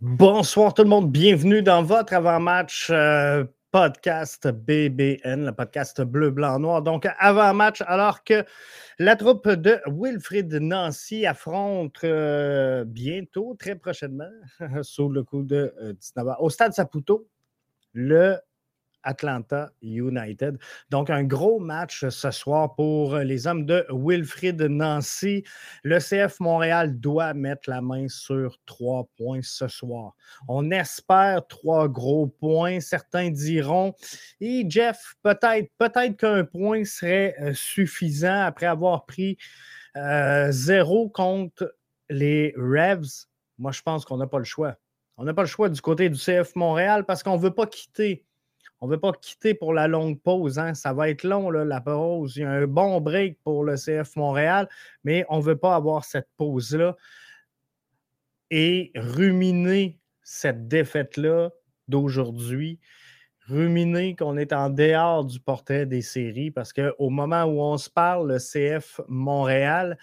Bonsoir tout le monde, bienvenue dans votre avant-match euh, podcast BBN, le podcast bleu, blanc, noir. Donc avant-match, alors que la troupe de Wilfrid Nancy affronte euh, bientôt, très prochainement, sous le coup de 19 euh, au stade Saputo, le Atlanta United. Donc, un gros match ce soir pour les hommes de Wilfrid Nancy. Le CF Montréal doit mettre la main sur trois points ce soir. On espère trois gros points. Certains diront, et Jeff, peut-être, peut-être qu'un point serait euh, suffisant après avoir pris euh, zéro contre les Revs. Moi, je pense qu'on n'a pas le choix. On n'a pas le choix du côté du CF Montréal parce qu'on ne veut pas quitter on ne veut pas quitter pour la longue pause. Hein. Ça va être long, la pause. Il y a un bon break pour le CF Montréal, mais on ne veut pas avoir cette pause-là et ruminer cette défaite-là d'aujourd'hui. Ruminer qu'on est en dehors du portrait des séries parce qu'au moment où on se parle, le CF Montréal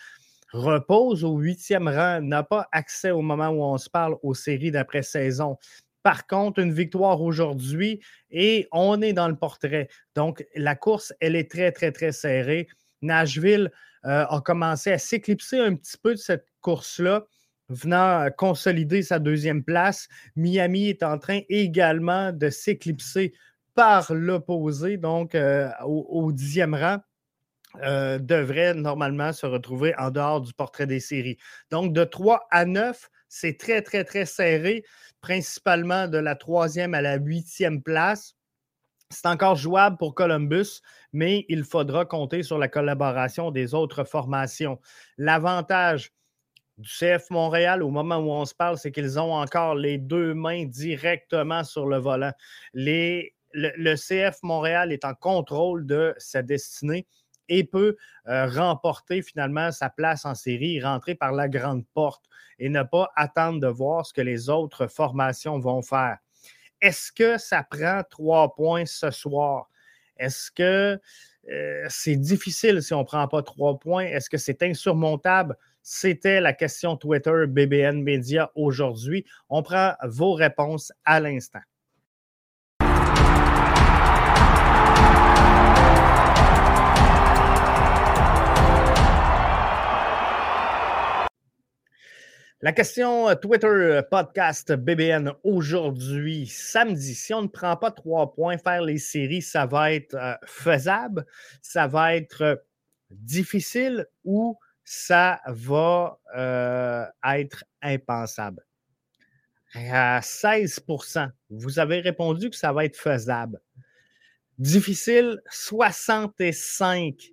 repose au huitième rang, n'a pas accès au moment où on se parle aux séries d'après-saison. Par contre, une victoire aujourd'hui et on est dans le portrait. Donc, la course, elle est très, très, très serrée. Nashville euh, a commencé à s'éclipser un petit peu de cette course-là, venant euh, consolider sa deuxième place. Miami est en train également de s'éclipser par l'opposé, donc euh, au, dixième rang. devrait normalement se retrouver en dehors du portrait des séries. Donc, de 3 à 9, c'est très, très, très serré principalement de la troisième à la huitième place. C'est encore jouable pour Columbus, mais il faudra compter sur la collaboration des autres formations. L'avantage du CF Montréal au moment où on se parle, c'est qu'ils ont encore les deux mains directement sur le volant. Le, CF Montréal est en contrôle de sa destinée et peut euh, remporter finalement sa place en série, rentrer par la grande porte et ne pas attendre de voir ce que les autres formations vont faire. Est-ce que ça prend trois points ce soir? Est-ce que euh, c'est difficile si on ne prend pas trois points? Est-ce que c'est insurmontable? C'était la question Twitter BBN Media aujourd'hui. On prend vos réponses à l'instant. La question euh, Twitter euh, podcast BBN aujourd'hui, samedi. Si on ne prend pas trois points, faire les séries, ça va être euh, faisable, ça va être difficile ou ça va être impensable? À 16% vous avez répondu que ça va être faisable. Difficile, 65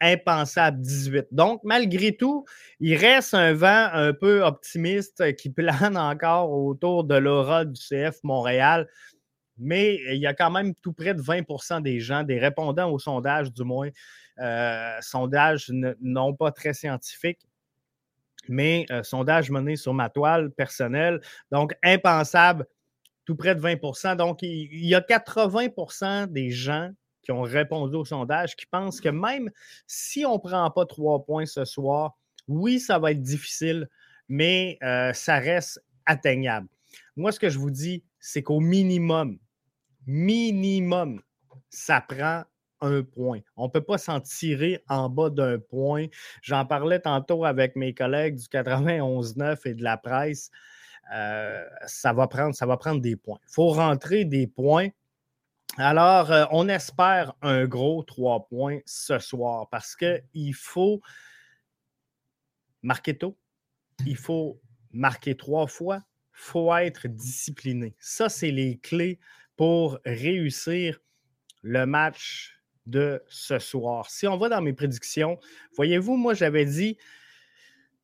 impensable 18. Donc, malgré tout, il reste un vent un peu optimiste qui plane encore autour de l'aura du CF Montréal. Mais il y a quand même tout près de 20% des gens, des répondants au sondage du moins, euh, sondage non pas très scientifique, mais euh, sondage mené sur ma toile personnelle. Donc, impensable, tout près de 20% Donc, il y a 80% des gens qui ont répondu au sondage qui pensent que même si on ne prend pas trois points ce soir, oui, ça va être difficile, mais euh, ça reste atteignable. Moi, ce que je vous dis, c'est qu'au minimum, minimum, ça prend un point. On ne peut pas s'en tirer en bas d'un point. J'en parlais tantôt avec mes collègues du 91-9 et de la presse. Euh, ça, va prendre, ça va prendre des points. Il faut rentrer des points alors, euh, on espère un gros trois points ce soir parce qu'il faut marquer tôt, il faut marquer trois fois, il faut être discipliné. Ça, c'est les clés pour réussir le match de ce soir. Si on va dans mes prédictions, voyez-vous, moi, j'avais dit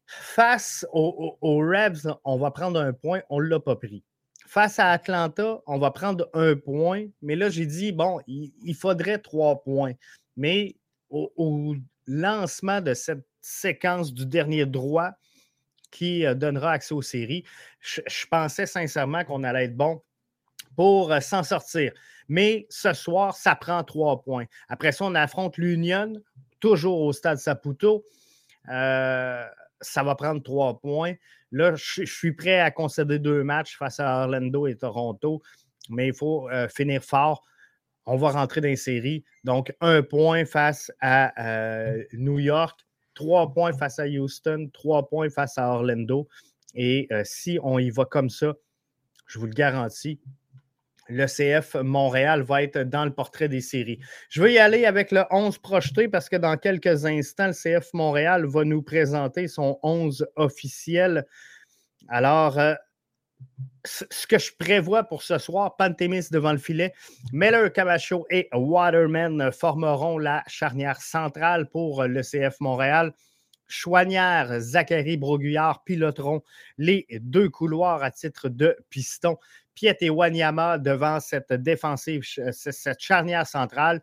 face aux, aux, Revs, on va prendre un point, on ne l'a pas pris. Face à Atlanta, on va prendre un point. Mais là, j'ai dit, bon, il, faudrait trois points. Mais au, lancement de cette séquence du dernier droit qui euh, donnera accès aux séries. Je, pensais sincèrement qu'on allait être bon pour euh, s'en sortir. Mais ce soir, ça prend trois points. Après ça, on affronte l'Union, toujours au stade Saputo. Euh, ça va prendre trois points. Là, je, suis prêt à concéder deux matchs face à Orlando et Toronto, mais il faut finir fort on va rentrer dans les séries. Donc, un point face à euh, New York, trois points face à Houston, trois points face à Orlando. Et euh, si on y va comme ça, je vous le garantis, le CF Montréal va être dans le portrait des séries. Je vais y aller avec le 11 projeté parce que dans quelques instants, le CF Montréal va nous présenter son 11 officiel. Alors, euh, ce que je prévois pour ce soir, Pantémis devant le filet, Miller Camacho et Waterman formeront la charnière centrale pour le CF Montréal. Chouanière, Zachary Broguillard piloteront les deux couloirs à titre de piston. Piet et Wanyama devant cette défensive, cette charnière centrale.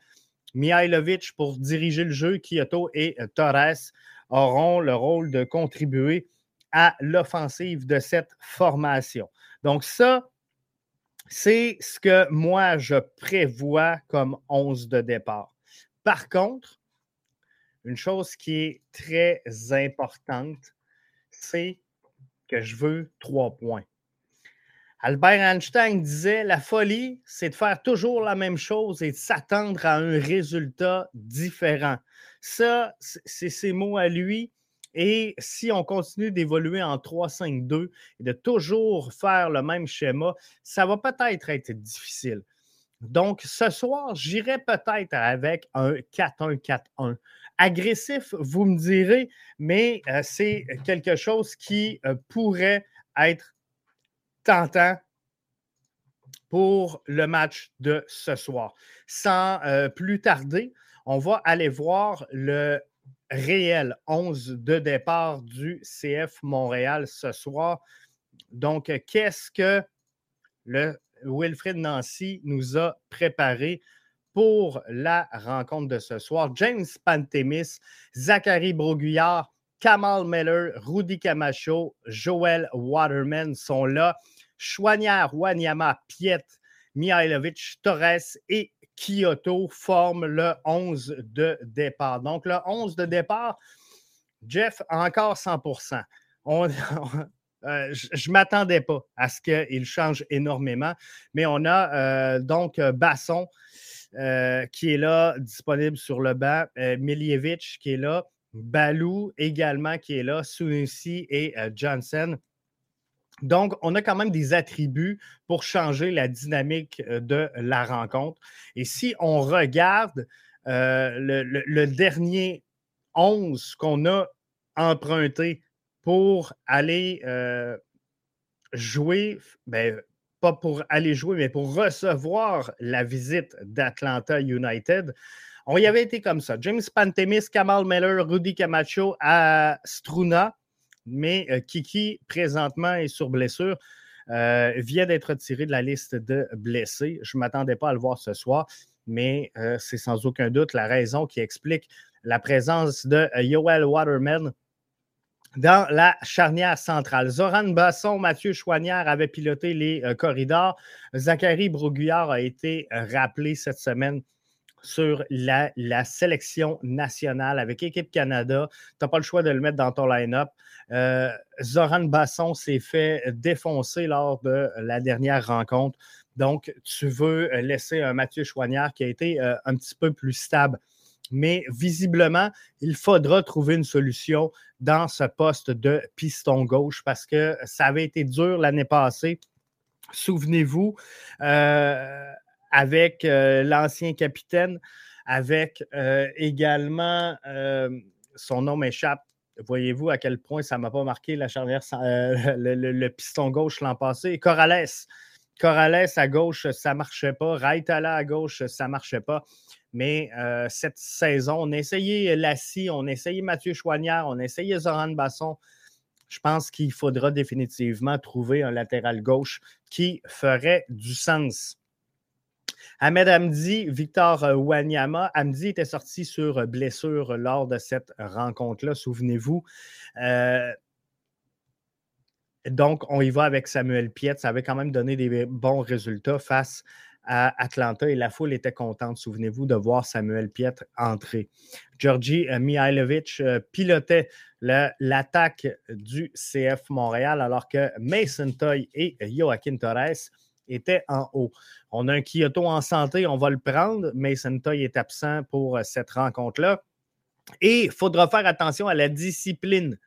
Mihailovic pour diriger le jeu. Kyoto et Torres auront le rôle de contribuer à l'offensive de cette formation. Donc, ça, c'est ce que moi, je prévois comme 11 de départ. Par contre, une chose qui est très importante, c'est que je veux trois points. Albert Einstein disait La folie, c'est de faire toujours la même chose et de s'attendre à un résultat différent. Ça, c'est ses mots à lui. Et si on continue d'évoluer en 3-5-2 et de toujours faire le même schéma, ça va peut-être être difficile. Donc, ce soir, j'irai peut-être avec un 4-1-4-1. Agressif, vous me direz, mais euh, c'est quelque chose qui euh, pourrait être tentant pour le match de ce soir. Sans euh, plus tarder, on va aller voir le réel 11 de départ du CF Montréal ce soir. Donc, qu'est-ce que le Wilfred Nancy nous a préparé pour la rencontre de ce soir? James Pantémis, Zachary Broguillard, Kamal Miller, Rudy Camacho, Joel Waterman sont là. Chouanière, Wanyama, Piet, Mihailovic, Torres et Kyoto forme le 11 de départ. Donc, le 11 de départ, Jeff, encore 100 on, euh, je ne m'attendais pas à ce qu'il change énormément, mais on a euh, donc Basson euh, qui est là, disponible sur le banc, Miljevic qui est là, Balou également qui est là, Sunusi et Johnson. Donc, on a quand même des attributs pour changer la dynamique euh, de la rencontre. Et si on regarde euh, le, dernier 11 qu'on a emprunté pour aller euh, jouer, ben, pas pour aller jouer, mais pour recevoir la visite d'Atlanta United, on y avait été comme ça. James Pantemis, Kamal Miller, Rudy Camacho à Struna mais euh, Kiki, présentement, est sur blessure. Euh, vient d'être retiré de la liste de blessés. Je ne m'attendais pas à le voir ce soir, mais euh, c'est sans aucun doute la raison qui explique la présence de Yoel Waterman dans la charnière centrale. Zoran Basson, Mathieu Chouanière avaient piloté les corridors. Zachary Broguillard a été rappelé cette semaine sur la, sélection nationale avec Équipe Canada. Tu n'as pas le choix de le mettre dans ton line-up. Euh, Zoran Basson s'est fait défoncer lors de la dernière rencontre. Donc, tu veux laisser un Mathieu Chouanière qui a été euh, un petit peu plus stable. Mais visiblement, il faudra trouver une solution dans ce poste de piston gauche parce que ça avait été dur l'année passée. Souvenez-vous, euh, avec euh, l'ancien capitaine, avec euh, également, euh, son nom m'échappe, voyez-vous à quel point ça ne m'a pas marqué la charnière, le, piston gauche l'an passé. Corrales. Corrales à gauche, ça ne marchait pas. Raitala à gauche, ça ne marchait pas. Mais cette saison, on a essayé Lassie, on a essayé Mathieu Chouanière, on a essayé Zoran Basson. Je pense qu'il faudra définitivement trouver un latéral gauche qui ferait du sens. Ahmed Hamdi, Victor euh, Wanyama. Hamdi était sorti sur euh, blessure lors de cette rencontre-là, souvenez-vous. Euh, donc, on y va avec Samuel Piet. Ça avait quand même donné des bons résultats face à Atlanta et la foule était contente, souvenez-vous, de voir Samuel Piet entrer. Georgi Mihailovic pilotait l'attaque du CF Montréal alors que Mason Toy et Joaquin Torres était en haut. On a un Kyoto en santé, on va le prendre. Mason Toy est absent pour euh, cette rencontre-là. Et il faudra faire attention à la discipline.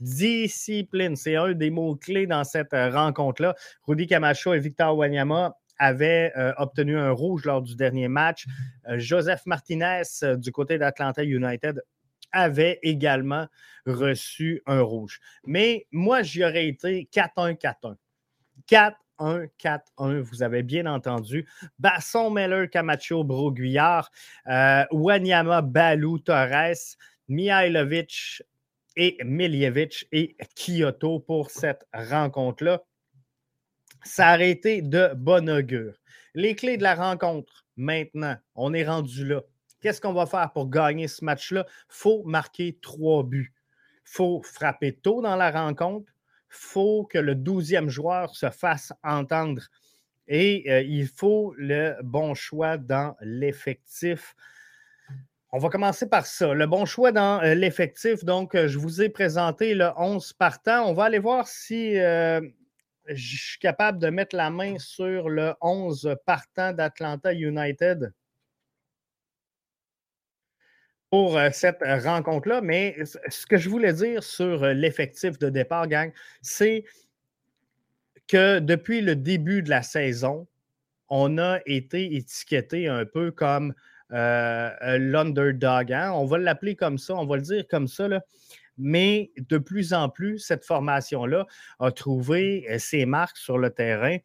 Discipline, c'est un des mots-clés dans cette euh, rencontre-là. Rudy Camacho et Victor Wanyama avaient euh, obtenu un rouge lors du dernier match. Joseph Martinez du côté d'Atlanta United avait également reçu un rouge. Mais moi, j'y aurais été 4-1-4-1. 4 1-4-1. Vous avez bien entendu. Basson, Meller, Camacho, Broguillard, euh, Wanyama, Balou, Torres, Mihailovic et Miljevic et Kyoto pour cette rencontre-là. Ça a été de bon augure. Les clés de la rencontre, maintenant, on est rendu là. Qu'est-ce qu'on va faire pour gagner ce match-là? Il faut marquer trois buts. Il faut frapper tôt dans la rencontre faut que le douzième joueur se fasse entendre et euh, il faut le bon choix dans l'effectif. On va commencer par ça. Le bon choix dans euh, l'effectif. Donc, euh, je vous ai présenté le 11 partant. On va aller voir si je suis capable de mettre la main sur le 11 partant d'Atlanta United pour euh, cette euh, rencontre-là. Mais ce que je voulais dire sur euh, l'effectif de départ, gang, c'est que depuis le début de la saison, on a été étiqueté un peu comme l'underdog. Hein. On va l'appeler comme ça, on va le dire comme ça. Mais de plus en plus, cette formation-là a trouvé ses marques sur le terrain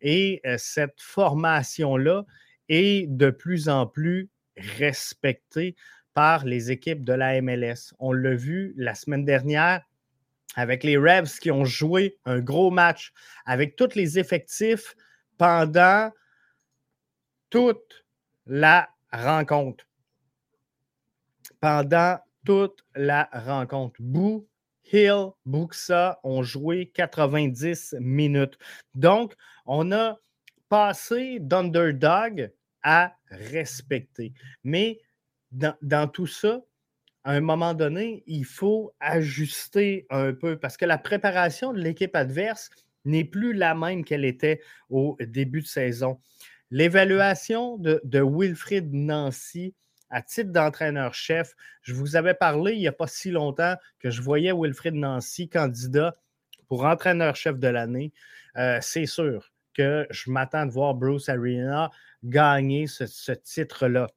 et cette formation-là est de plus en plus respectée par les équipes de la MLS. On l'a vu la semaine dernière avec les Revs qui ont joué un gros match avec tous les effectifs pendant toute la rencontre. Pendant toute la rencontre. Boo, Hill, Buxa ont joué 90 minutes. Donc, on a passé d'underdog à respecter. Mais dans, tout ça, à un moment donné, il faut ajuster un peu parce que la préparation de l'équipe adverse n'est plus la même qu'elle était au début de saison. L'évaluation de, de, Wilfrid Nancy à titre d'entraîneur-chef, je vous avais parlé il n'y a pas si longtemps que je voyais Wilfrid Nancy candidat pour entraîneur-chef de l'année. Euh, c'est sûr que je m'attends de voir Bruce Arena gagner ce titre-là.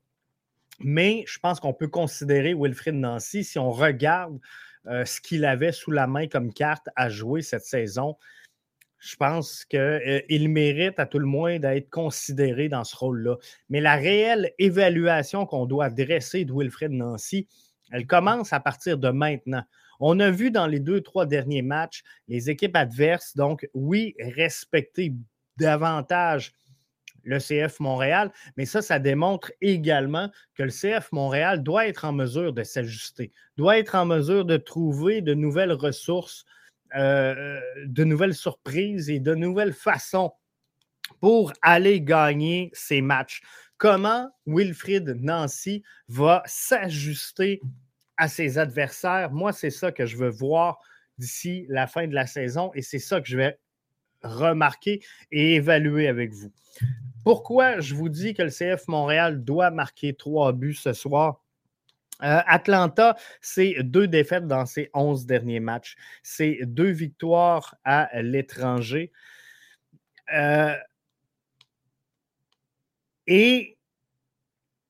Mais je pense qu'on peut considérer Wilfrid Nancy, si on regarde euh, ce qu'il avait sous la main comme carte à jouer cette saison, je pense qu'il euh, mérite à tout le moins d'être considéré dans ce rôle-là. Mais la réelle évaluation qu'on doit dresser de Wilfred Nancy, elle commence à partir de maintenant. On a vu dans les deux, trois derniers matchs les équipes adverses, donc oui, respecter davantage le CF Montréal, mais ça, ça démontre également que le CF Montréal doit être en mesure de s'ajuster, doit être en mesure de trouver de nouvelles ressources, euh, de nouvelles surprises et de nouvelles façons pour aller gagner ces matchs. Comment Wilfried Nancy va s'ajuster à ses adversaires? Moi, c'est ça que je veux voir d'ici la fin de la saison et c'est ça que je vais remarquer et évaluer avec vous. Pourquoi je vous dis que le CF Montréal doit marquer trois buts ce soir? Euh, Atlanta, c'est deux défaites dans ses onze derniers matchs. C'est deux victoires à l'étranger. Euh, et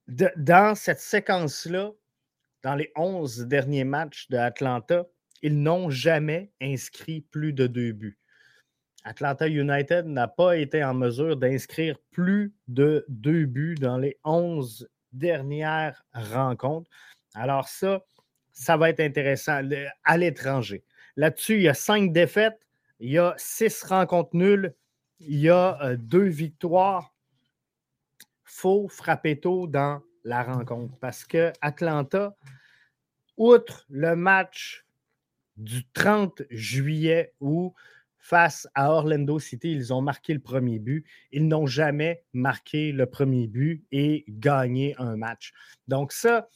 dans cette séquence-là, dans les onze derniers matchs de Atlanta, ils n'ont jamais inscrit plus de deux buts. Atlanta United n'a pas été en mesure d'inscrire plus de deux buts dans les 11 dernières rencontres. Alors ça, ça va être intéressant à l'étranger. Là-dessus, il y a cinq défaites, il y a six rencontres nulles, il y a euh, deux victoires faut frapper tôt dans la rencontre parce que Atlanta, outre le match du 30 juillet où face à Orlando City, ils ont marqué le premier but. Ils n'ont jamais marqué le premier but et gagné un match. Donc ça,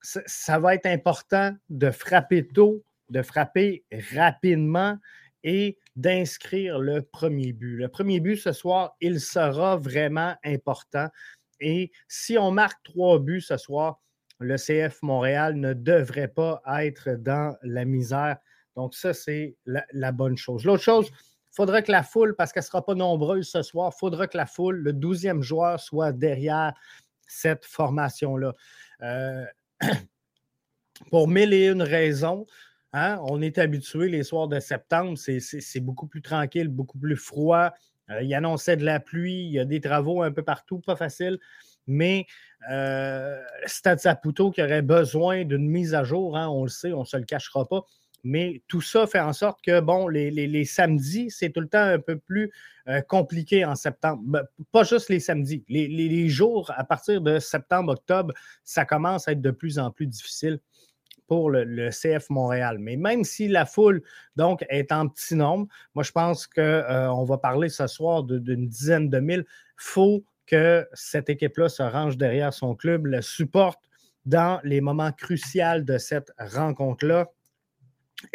ça va être important de frapper tôt, de frapper rapidement et d'inscrire le premier but. Le premier but ce soir, il sera vraiment important. Et si on marque trois buts ce soir, le CF Montréal ne devrait pas être dans la misère. Donc, ça, c'est la, bonne chose. L'autre chose, il faudra que la foule, parce qu'elle ne sera pas nombreuse ce soir, il faudra que la foule, le 12e joueur, soit derrière cette formation-là. Euh, pour mille et une raisons, hein, on est habitué les soirs de septembre, c'est beaucoup plus tranquille, beaucoup plus froid. Euh, il annonçait de la pluie, il y a des travaux un peu partout, pas facile mais euh, Stade Saputo qui aurait besoin d'une mise à jour, hein, on le sait, on ne se le cachera pas. Mais tout ça fait en sorte que, bon, les, samedis, c'est tout le temps un peu plus euh, compliqué en septembre. Ben, pas juste les samedis. Les, jours à partir de septembre-octobre, ça commence à être de plus en plus difficile pour le, CF Montréal. Mais même si la foule, donc, est en petit nombre, moi, je pense qu'on euh, va parler ce soir d'une dizaine de mille. Il faut que cette équipe-là se range derrière son club, le supporte dans les moments cruciaux de cette rencontre-là.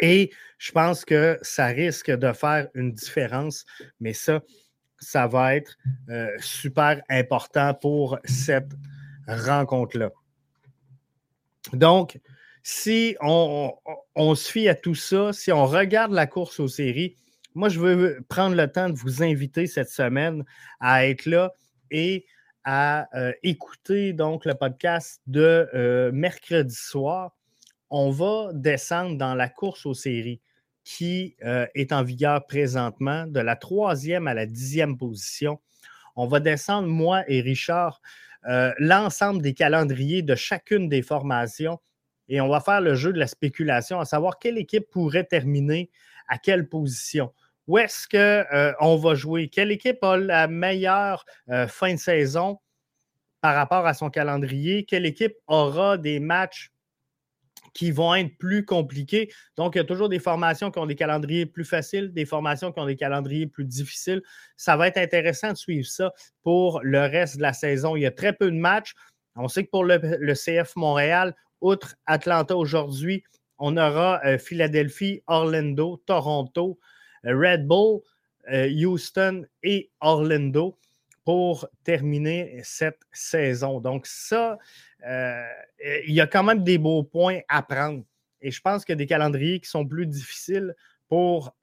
Et je pense que ça risque de faire une différence, mais ça, ça va être euh, super important pour cette rencontre-là. Donc, si on, se fie à tout ça, si on regarde la course aux séries, moi, je veux prendre le temps de vous inviter cette semaine à être là et à euh, écouter donc le podcast de euh, mercredi soir. On va descendre dans la course aux séries qui euh, est en vigueur présentement, de la troisième à la dixième position. On va descendre, moi et Richard, l'ensemble des calendriers de chacune des formations et on va faire le jeu de la spéculation, à savoir quelle équipe pourrait terminer à quelle position. Où est-ce qu'on euh, va jouer? Quelle équipe a la meilleure euh, fin de saison par rapport à son calendrier? Quelle équipe aura des matchs qui vont être plus compliqués? Donc, il y a toujours des formations qui ont des calendriers plus faciles, des formations qui ont des calendriers plus difficiles. Ça va être intéressant de suivre ça pour le reste de la saison. Il y a très peu de matchs. On sait que pour le, CF Montréal, outre Atlanta aujourd'hui, on aura euh, Philadelphie, Orlando, Toronto, Red Bull, euh, Houston et Orlando pour terminer cette saison. Donc, ça, euh, il y a quand même des beaux points à prendre. Et je pense a des calendriers qui sont plus difficiles pour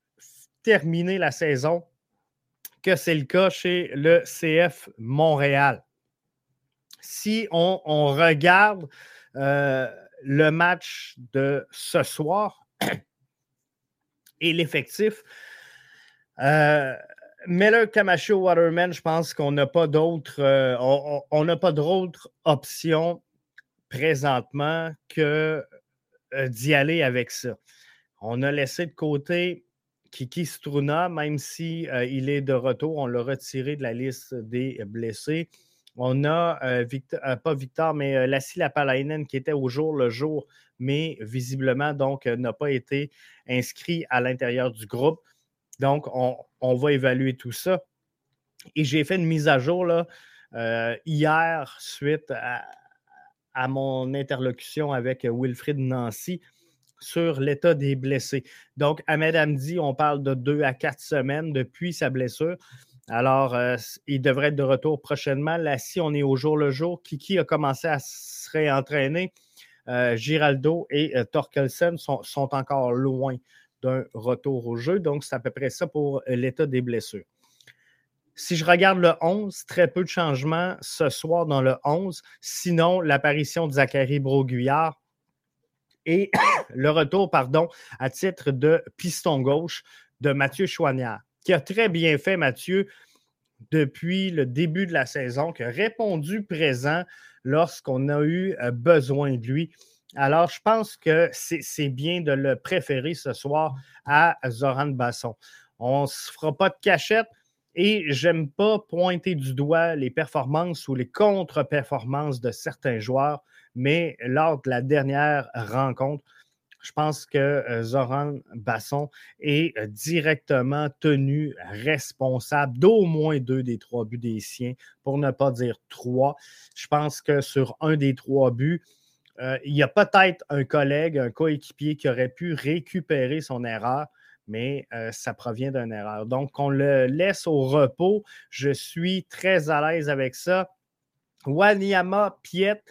terminer la saison que c'est le cas chez le CF Montréal. Si on, regarde euh, le match de ce soir et l'effectif, euh, Miller, Camacho, Waterman, je pense qu'on n'a pas d'autres euh, on n'a pas options présentement que euh, d'y aller avec ça. On a laissé de côté Kiki Struna, même si, il est de retour, on l'a retiré de la liste des blessés. On a pas Victor, mais Lassie Lapalainen qui était au jour le jour, mais visiblement donc n'a pas été inscrit à l'intérieur du groupe. Donc, on, va évaluer tout ça. Et j'ai fait une mise à jour là, euh, hier suite à, mon interlocution avec Wilfrid Nancy sur l'état des blessés. Donc, Ahmed Hamdi, on parle de deux à quatre semaines depuis sa blessure. Alors, euh, il devrait être de retour prochainement. Là, si on est au jour le jour, Kiki a commencé à se réentraîner. Euh, Giraldo et Torkelsen sont, encore loin d'un retour au jeu. Donc, c'est à peu près ça pour euh, l'état des blessures. Si je regarde le 11, très peu de changements ce soir dans le 11. Sinon, l'apparition de Zachary Broguillard et le retour, pardon, à titre de piston gauche de Mathieu Chouanière, qui a très bien fait, Mathieu, depuis le début de la saison, qui a répondu présent lorsqu'on a eu euh, besoin de lui. Alors, je pense que c'est bien de le préférer ce soir à Zoran Basson. On ne se fera pas de cachette. Et j'aime pas pointer du doigt les performances ou les contre-performances de certains joueurs, mais lors de la dernière rencontre, je pense que euh, Zoran Basson est euh, directement tenu responsable d'au moins deux des trois buts des siens, pour ne pas dire trois. Je pense que sur un des trois buts, euh, il y a peut-être un collègue, un coéquipier qui aurait pu récupérer son erreur, mais ça provient d'une erreur. Donc, on le laisse au repos. Je suis très à l'aise avec ça. Wanyama, Piet,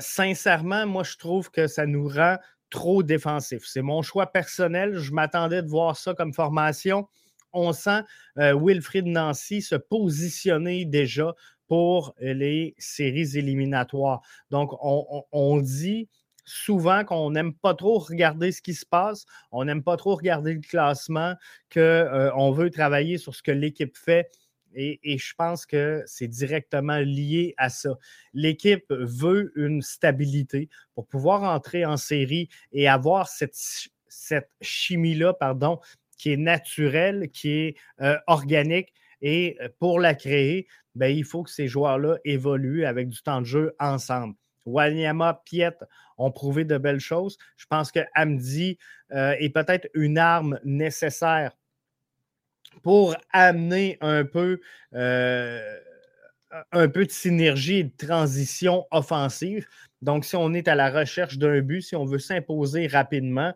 sincèrement, moi, je trouve que ça nous rend trop défensif. C'est mon choix personnel. Je m'attendais de voir ça comme formation. On sent euh, Wilfried Nancy se positionner déjà pour les séries éliminatoires. Donc, on, dit souvent qu'on n'aime pas trop regarder ce qui se passe, on n'aime pas trop regarder le classement, qu'on euh, veut travailler sur ce que l'équipe fait et, je pense que c'est directement lié à ça. L'équipe veut une stabilité pour pouvoir entrer en série et avoir cette, cette chimie-là, pardon, qui est naturelle, qui est euh, organique. Et euh, pour la créer, ben, il faut que ces joueurs-là évoluent avec du temps de jeu ensemble. Wanyama, Piet ont prouvé de belles choses. Je pense que Amdi euh, est peut-être une arme nécessaire pour amener un peu, euh, un peu de synergie et de transition offensive. Donc, si on est à la recherche d'un but, si on veut s'imposer rapidement,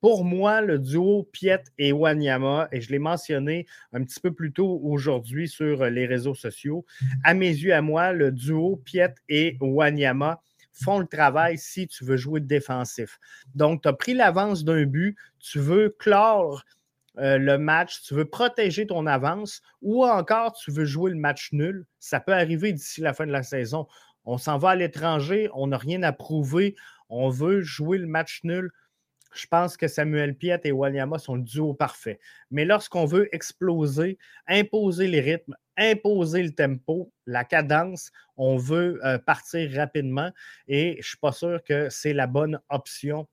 pour moi, le duo Piet et Wanyama, et je l'ai mentionné un petit peu plus tôt aujourd'hui sur les réseaux sociaux, à mes yeux, à moi, le duo Piet et Wanyama font le travail si tu veux jouer défensif. Donc, tu as pris l'avance d'un but, tu veux clore euh, le match, tu veux protéger ton avance ou encore tu veux jouer le match nul. Ça peut arriver d'ici la fin de la saison. On s'en va à l'étranger, on n'a rien à prouver, on veut jouer le match nul. Je pense que Samuel Piet et Wanyama sont le duo parfait. Mais lorsqu'on veut exploser, imposer les rythmes, imposer le tempo, la cadence, on veut euh, partir rapidement et je ne suis pas sûr que c'est la bonne option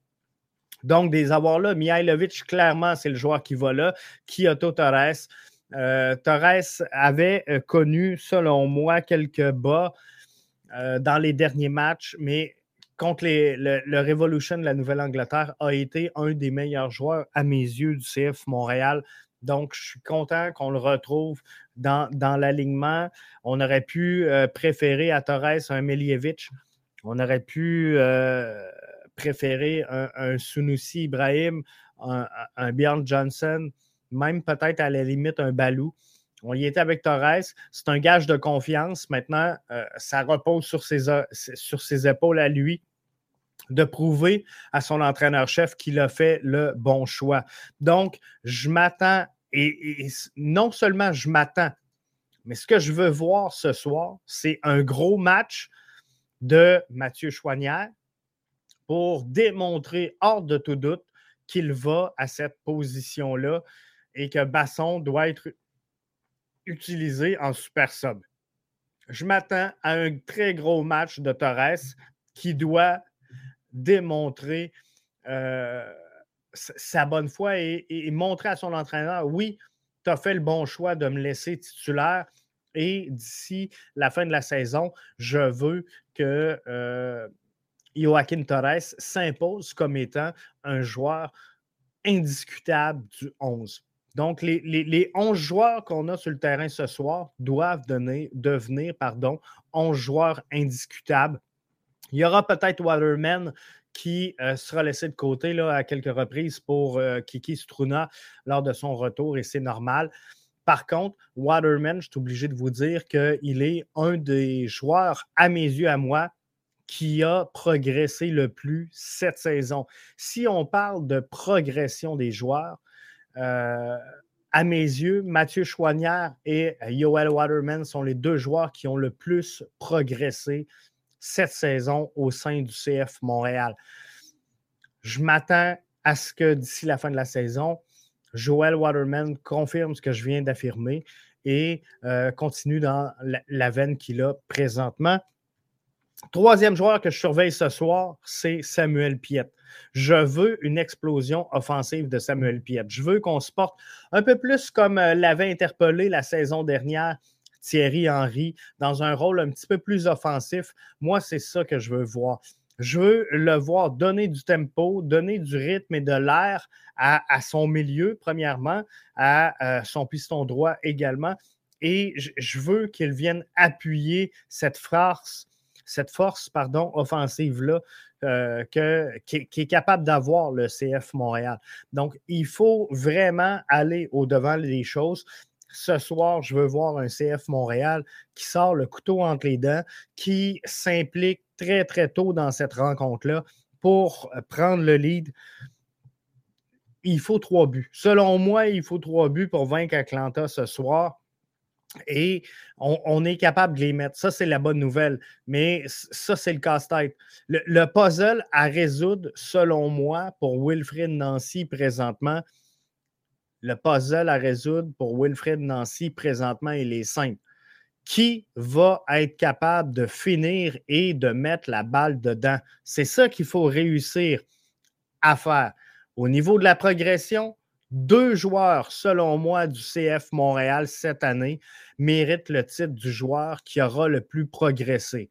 donc, des avoirs là, Mihailovic, clairement, c'est le joueur qui va là. Kyoto Torres. Euh, Torres avait euh, connu, selon moi, quelques bas dans les derniers matchs, mais contre le, Revolution de la Nouvelle-Angleterre, a été un des meilleurs joueurs, à mes yeux, du CF Montréal. Donc, je suis content qu'on le retrouve dans, dans l'alignement. On aurait pu préférer à Torres un Melievic. On aurait pu préféré un, Sunusi Ibrahim, un, Bjorn Johnson, même peut-être à la limite un Balou. On y était avec Torres. C'est un gage de confiance. Maintenant, euh, ça repose sur ses, sur ses épaules à lui de prouver à son entraîneur-chef qu'il a fait le bon choix. Donc, je m'attends, et, non seulement je m'attends, mais ce que je veux voir ce soir, c'est un gros match de Mathieu Chouanière, pour démontrer hors de tout doute qu'il va à cette position-là et que Basson doit être utilisé en super sub. Je m'attends à un très gros match de Torres qui doit démontrer euh, sa bonne foi et, montrer à son entraîneur oui, tu as fait le bon choix de me laisser titulaire et d'ici la fin de la saison, je veux que euh, Joaquin Torres s'impose comme étant un joueur indiscutable du 11. Donc, les, les, 11 joueurs qu'on a sur le terrain ce soir doivent devenir pardon, 11 joueurs indiscutables. Il y aura peut-être Waterman qui euh, sera laissé de côté là, à quelques reprises pour euh, Kiki Struna lors de son retour, et c'est normal. Par contre, Waterman, je suis obligé de vous dire qu'il est un des joueurs, à mes yeux, à moi, qui a progressé le plus cette saison. Si on parle de progression des joueurs, euh, à mes yeux, Mathieu Chouanière et Yoel Waterman sont les deux joueurs qui ont le plus progressé cette saison au sein du CF Montréal. Je m'attends à ce que d'ici la fin de la saison, Joel Waterman confirme ce que je viens d'affirmer et euh, continue dans la veine qu'il a présentement. Troisième joueur que je surveille ce soir, c'est Samuel Piette. Je veux une explosion offensive de Samuel Piette. Je veux qu'on se porte un peu plus comme euh, l'avait interpellé la saison dernière Thierry Henry, dans un rôle un petit peu plus offensif. Moi, c'est ça que je veux voir. Je veux le voir donner du tempo, donner du rythme et de l'air à, son milieu, premièrement, à, euh, son piston droit également. Et je veux qu'il vienne appuyer cette force offensive-là euh, qui, est capable d'avoir le CF Montréal. Donc, il faut vraiment aller au-devant des choses. Ce soir, je veux voir un CF Montréal qui sort le couteau entre les dents, qui s'implique très, très tôt dans cette rencontre-là pour prendre le lead. Il faut trois buts. Selon moi, il faut trois buts pour vaincre Atlanta ce soir. Et on, est capable de les mettre. Ça, c'est la bonne nouvelle. Mais ça, c'est le casse-tête. Le, puzzle à résoudre, selon moi, pour Wilfred Nancy présentement, le puzzle à résoudre pour Wilfred Nancy présentement, il est simple. Qui va être capable de finir et de mettre la balle dedans? C'est ça qu'il faut réussir à faire. Au niveau de la progression, deux joueurs, selon moi, du CF Montréal cette année méritent le titre du joueur qui aura le plus progressé.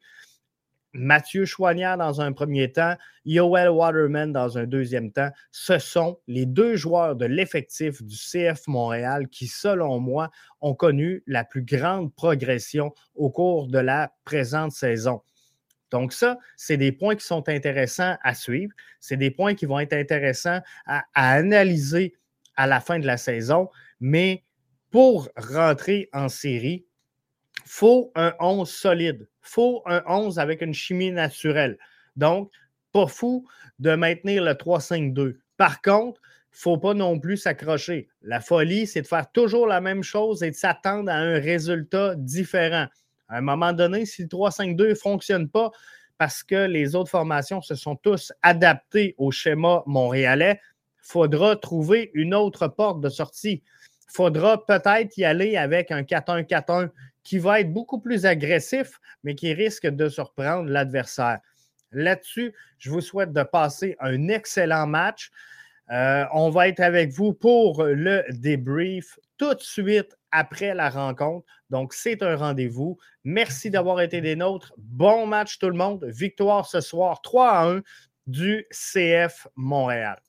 Mathieu Chouanière dans un premier temps, Yoel Waterman dans un deuxième temps. Ce sont les deux joueurs de l'effectif du CF Montréal qui, selon moi, ont connu la plus grande progression au cours de la présente saison. Donc ça, c'est des points qui sont intéressants à suivre. C'est des points qui vont être intéressants à, analyser à la fin de la saison. Mais pour rentrer en série, faut un 11 solide. Faut un 11 avec une chimie naturelle. Donc, pas fou de maintenir le 3-5-2. Par contre, il ne faut pas non plus s'accrocher. La folie, c'est de faire toujours la même chose et de s'attendre à un résultat différent. À un moment donné, si le 3-5-2 ne fonctionne pas parce que les autres formations se sont tous adaptées au schéma montréalais, faudra trouver une autre porte de sortie. Faudra peut-être y aller avec un 4-1-4-1 qui va être beaucoup plus agressif, mais qui risque de surprendre l'adversaire. Là-dessus, je vous souhaite de passer un excellent match. Euh, on va être avec vous pour le débrief tout de suite après la rencontre. Donc, c'est un rendez-vous. Merci d'avoir été des nôtres. Bon match tout le monde. Victoire ce soir 3 à 1 du CF Montréal.